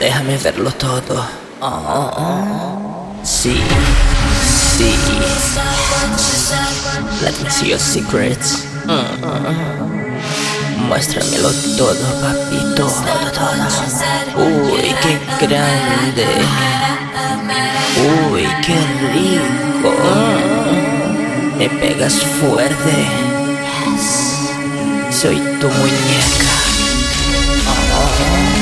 Déjame verlo todo. Oh, sí, sí. Let me see your secrets. Mm. Muéstramelo todo, papito. Uy, qué grande. Uy, qué rico. Me pegas fuerte. Soy tu muñeca. Ah.